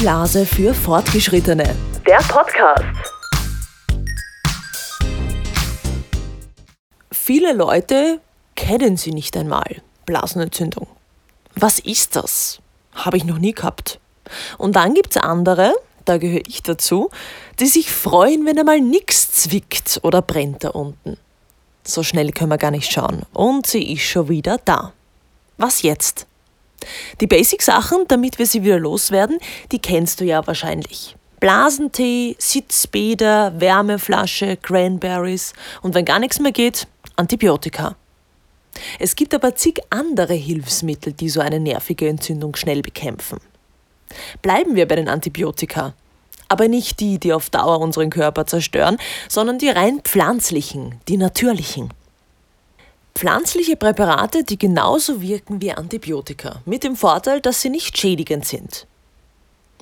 Blase für Fortgeschrittene. Der Podcast. Viele Leute kennen sie nicht einmal. Blasenentzündung. Was ist das? Habe ich noch nie gehabt. Und dann gibt es andere, da gehöre ich dazu, die sich freuen, wenn einmal nichts zwickt oder brennt da unten. So schnell können wir gar nicht schauen. Und sie ist schon wieder da. Was jetzt? Die Basic-Sachen, damit wir sie wieder loswerden, die kennst du ja wahrscheinlich. Blasentee, Sitzbäder, Wärmeflasche, Cranberries und wenn gar nichts mehr geht, Antibiotika. Es gibt aber zig andere Hilfsmittel, die so eine nervige Entzündung schnell bekämpfen. Bleiben wir bei den Antibiotika. Aber nicht die, die auf Dauer unseren Körper zerstören, sondern die rein pflanzlichen, die natürlichen. Pflanzliche Präparate, die genauso wirken wie Antibiotika, mit dem Vorteil, dass sie nicht schädigend sind.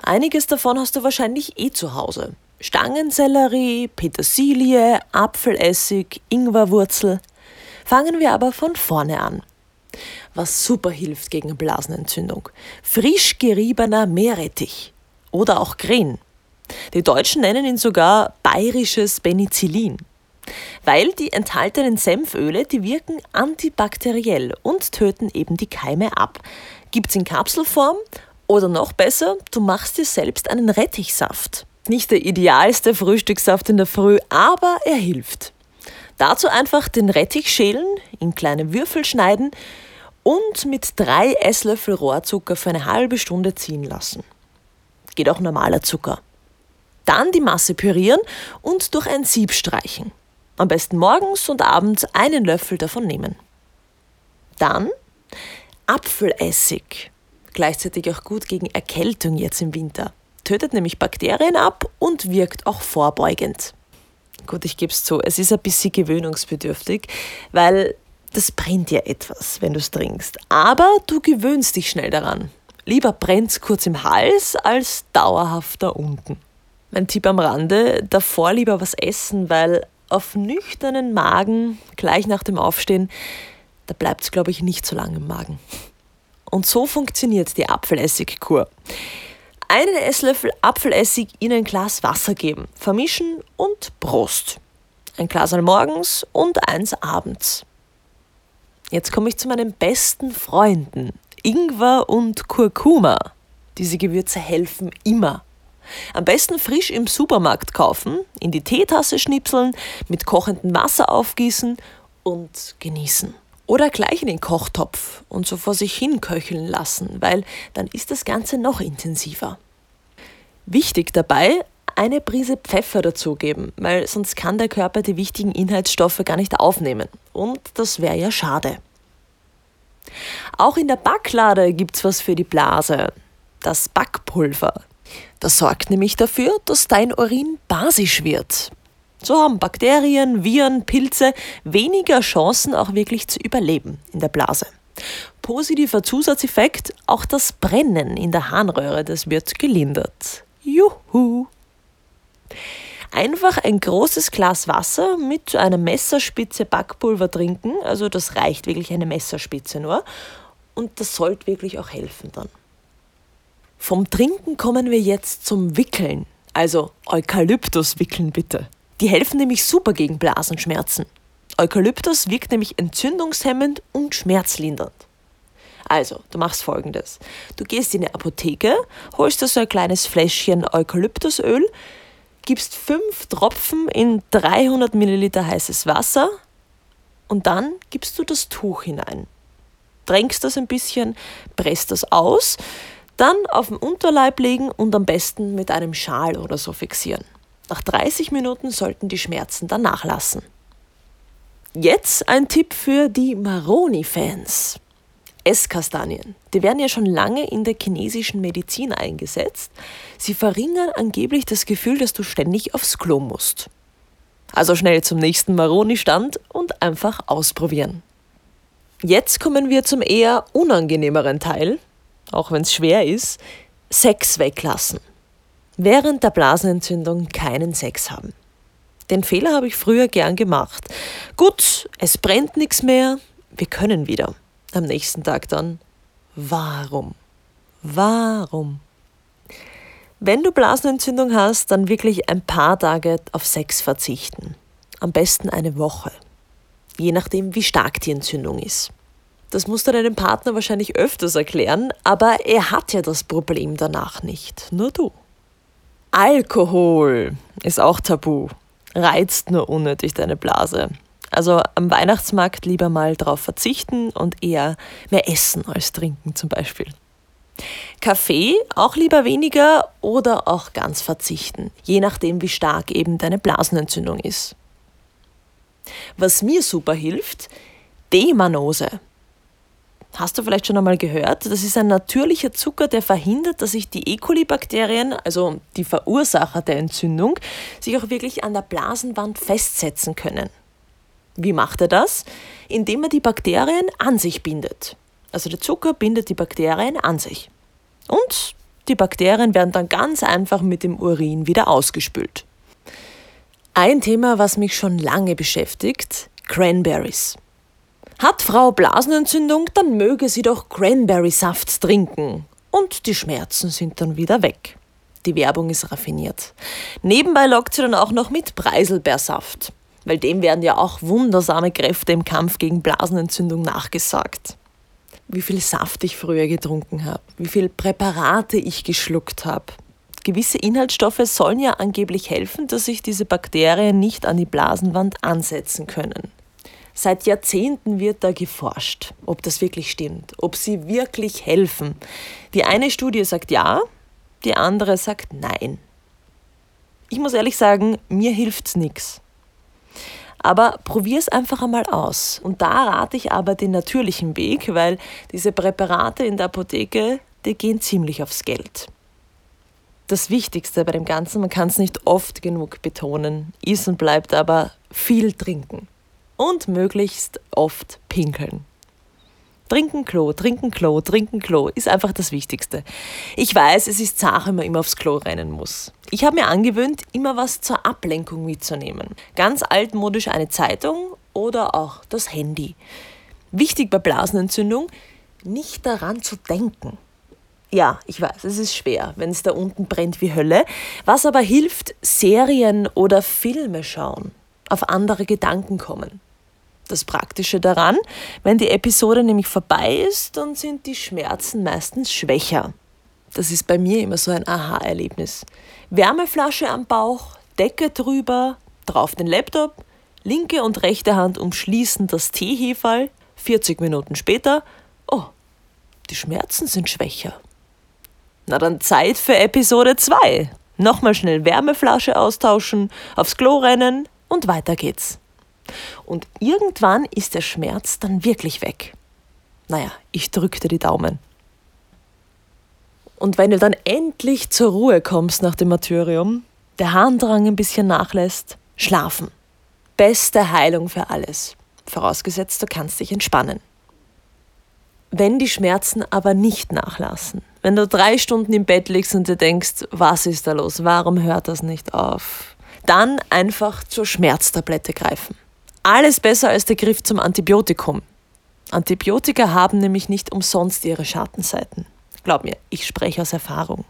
Einiges davon hast du wahrscheinlich eh zu Hause. Stangensellerie, Petersilie, Apfelessig, Ingwerwurzel. Fangen wir aber von vorne an. Was super hilft gegen Blasenentzündung. Frisch geriebener Meerrettich oder auch Green. Die Deutschen nennen ihn sogar bayerisches Penicillin weil die enthaltenen Senföle, die wirken antibakteriell und töten eben die Keime ab. Gibt's in Kapselform oder noch besser, du machst dir selbst einen Rettichsaft. Nicht der idealste Frühstückssaft in der Früh, aber er hilft. Dazu einfach den Rettich schälen, in kleine Würfel schneiden und mit drei Esslöffel Rohrzucker für eine halbe Stunde ziehen lassen. Geht auch normaler Zucker. Dann die Masse pürieren und durch ein Sieb streichen. Am besten morgens und abends einen Löffel davon nehmen. Dann Apfelessig. Gleichzeitig auch gut gegen Erkältung jetzt im Winter. Tötet nämlich Bakterien ab und wirkt auch vorbeugend. Gut, ich gebe es zu, es ist ein bisschen gewöhnungsbedürftig, weil das brennt ja etwas, wenn du es trinkst. Aber du gewöhnst dich schnell daran. Lieber brennt es kurz im Hals als dauerhaft da unten. Mein Tipp am Rande, davor lieber was essen, weil auf nüchternen Magen, gleich nach dem Aufstehen, da bleibt es, glaube ich, nicht so lange im Magen. Und so funktioniert die Apfelessigkur. Einen Esslöffel Apfelessig in ein Glas Wasser geben, vermischen und Prost. Ein Glas morgens und eins abends. Jetzt komme ich zu meinen besten Freunden, Ingwer und Kurkuma. Diese Gewürze helfen immer. Am besten frisch im Supermarkt kaufen, in die Teetasse schnipseln, mit kochendem Wasser aufgießen und genießen. Oder gleich in den Kochtopf und so vor sich hin köcheln lassen, weil dann ist das Ganze noch intensiver. Wichtig dabei, eine Prise Pfeffer dazugeben, weil sonst kann der Körper die wichtigen Inhaltsstoffe gar nicht aufnehmen. Und das wäre ja schade. Auch in der Backlade gibt's was für die Blase. Das Backpulver. Das sorgt nämlich dafür, dass dein Urin basisch wird. So haben Bakterien, Viren, Pilze weniger Chancen, auch wirklich zu überleben in der Blase. Positiver Zusatzeffekt, auch das Brennen in der Harnröhre, das wird gelindert. Juhu! Einfach ein großes Glas Wasser mit einer Messerspitze Backpulver trinken, also das reicht wirklich eine Messerspitze nur und das sollte wirklich auch helfen dann. Vom Trinken kommen wir jetzt zum Wickeln. Also Eukalyptus wickeln bitte. Die helfen nämlich super gegen Blasenschmerzen. Eukalyptus wirkt nämlich entzündungshemmend und schmerzlindernd. Also, du machst folgendes. Du gehst in die Apotheke, holst dir so ein kleines Fläschchen Eukalyptusöl, gibst fünf Tropfen in 300 Milliliter heißes Wasser und dann gibst du das Tuch hinein. Drängst das ein bisschen, presst das aus, dann auf den Unterleib legen und am besten mit einem Schal oder so fixieren. Nach 30 Minuten sollten die Schmerzen dann nachlassen. Jetzt ein Tipp für die Maroni-Fans. Esskastanien. Die werden ja schon lange in der chinesischen Medizin eingesetzt. Sie verringern angeblich das Gefühl, dass du ständig aufs Klo musst. Also schnell zum nächsten Maroni-Stand und einfach ausprobieren. Jetzt kommen wir zum eher unangenehmeren Teil, auch wenn es schwer ist, Sex weglassen. Während der Blasenentzündung keinen Sex haben. Den Fehler habe ich früher gern gemacht. Gut, es brennt nichts mehr, wir können wieder. Am nächsten Tag dann, warum? Warum? Wenn du Blasenentzündung hast, dann wirklich ein paar Tage auf Sex verzichten. Am besten eine Woche. Je nachdem, wie stark die Entzündung ist. Das musst du deinem Partner wahrscheinlich öfters erklären, aber er hat ja das Problem danach nicht, nur du. Alkohol ist auch tabu, reizt nur unnötig deine Blase. Also am Weihnachtsmarkt lieber mal darauf verzichten und eher mehr essen als trinken zum Beispiel. Kaffee auch lieber weniger oder auch ganz verzichten, je nachdem, wie stark eben deine Blasenentzündung ist. Was mir super hilft, Demanose. Hast du vielleicht schon einmal gehört? Das ist ein natürlicher Zucker, der verhindert, dass sich die E. coli-Bakterien, also die Verursacher der Entzündung, sich auch wirklich an der Blasenwand festsetzen können. Wie macht er das? Indem er die Bakterien an sich bindet. Also der Zucker bindet die Bakterien an sich. Und die Bakterien werden dann ganz einfach mit dem Urin wieder ausgespült. Ein Thema, was mich schon lange beschäftigt, Cranberries. Hat Frau Blasenentzündung, dann möge sie doch Cranberry-Saft trinken. Und die Schmerzen sind dann wieder weg. Die Werbung ist raffiniert. Nebenbei lockt sie dann auch noch mit Preiselbeersaft, weil dem werden ja auch wundersame Kräfte im Kampf gegen Blasenentzündung nachgesagt wie viel Saft ich früher getrunken habe, wie viel Präparate ich geschluckt habe. Gewisse Inhaltsstoffe sollen ja angeblich helfen, dass sich diese Bakterien nicht an die Blasenwand ansetzen können. Seit Jahrzehnten wird da geforscht, ob das wirklich stimmt, ob sie wirklich helfen. Die eine Studie sagt ja, die andere sagt nein. Ich muss ehrlich sagen, mir hilft's nichts. Aber probier es einfach einmal aus. Und da rate ich aber den natürlichen Weg, weil diese Präparate in der Apotheke, die gehen ziemlich aufs Geld. Das Wichtigste bei dem Ganzen, man kann es nicht oft genug betonen, ist und bleibt aber viel trinken. Und möglichst oft pinkeln. Trinken Klo, trinken Klo, trinken Klo ist einfach das Wichtigste. Ich weiß, es ist zart, wenn man immer aufs Klo rennen muss. Ich habe mir angewöhnt, immer was zur Ablenkung mitzunehmen. Ganz altmodisch eine Zeitung oder auch das Handy. Wichtig bei Blasenentzündung, nicht daran zu denken. Ja, ich weiß, es ist schwer, wenn es da unten brennt wie Hölle. Was aber hilft, Serien oder Filme schauen, auf andere Gedanken kommen. Das Praktische daran, wenn die Episode nämlich vorbei ist, dann sind die Schmerzen meistens schwächer. Das ist bei mir immer so ein Aha-Erlebnis. Wärmeflasche am Bauch, Decke drüber, drauf den Laptop, linke und rechte Hand umschließen das Teehefall. 40 Minuten später, oh, die Schmerzen sind schwächer. Na dann Zeit für Episode 2. Nochmal schnell Wärmeflasche austauschen, aufs Klo rennen und weiter geht's. Und irgendwann ist der Schmerz dann wirklich weg. Naja, ich drückte die Daumen. Und wenn du dann endlich zur Ruhe kommst nach dem Martyrium, der Harndrang ein bisschen nachlässt, schlafen. Beste Heilung für alles. Vorausgesetzt, du kannst dich entspannen. Wenn die Schmerzen aber nicht nachlassen, wenn du drei Stunden im Bett liegst und dir denkst, was ist da los, warum hört das nicht auf, dann einfach zur Schmerztablette greifen alles besser als der Griff zum Antibiotikum. Antibiotika haben nämlich nicht umsonst ihre Schattenseiten. Glaub mir, ich spreche aus Erfahrung.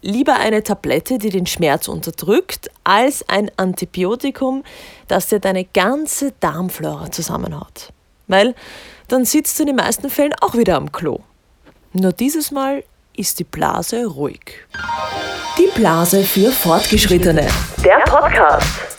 Lieber eine Tablette, die den Schmerz unterdrückt, als ein Antibiotikum, das dir deine ganze Darmflora zusammenhaut. Weil dann sitzt du in den meisten Fällen auch wieder am Klo. Nur dieses Mal ist die Blase ruhig. Die Blase für Fortgeschrittene. Der Podcast.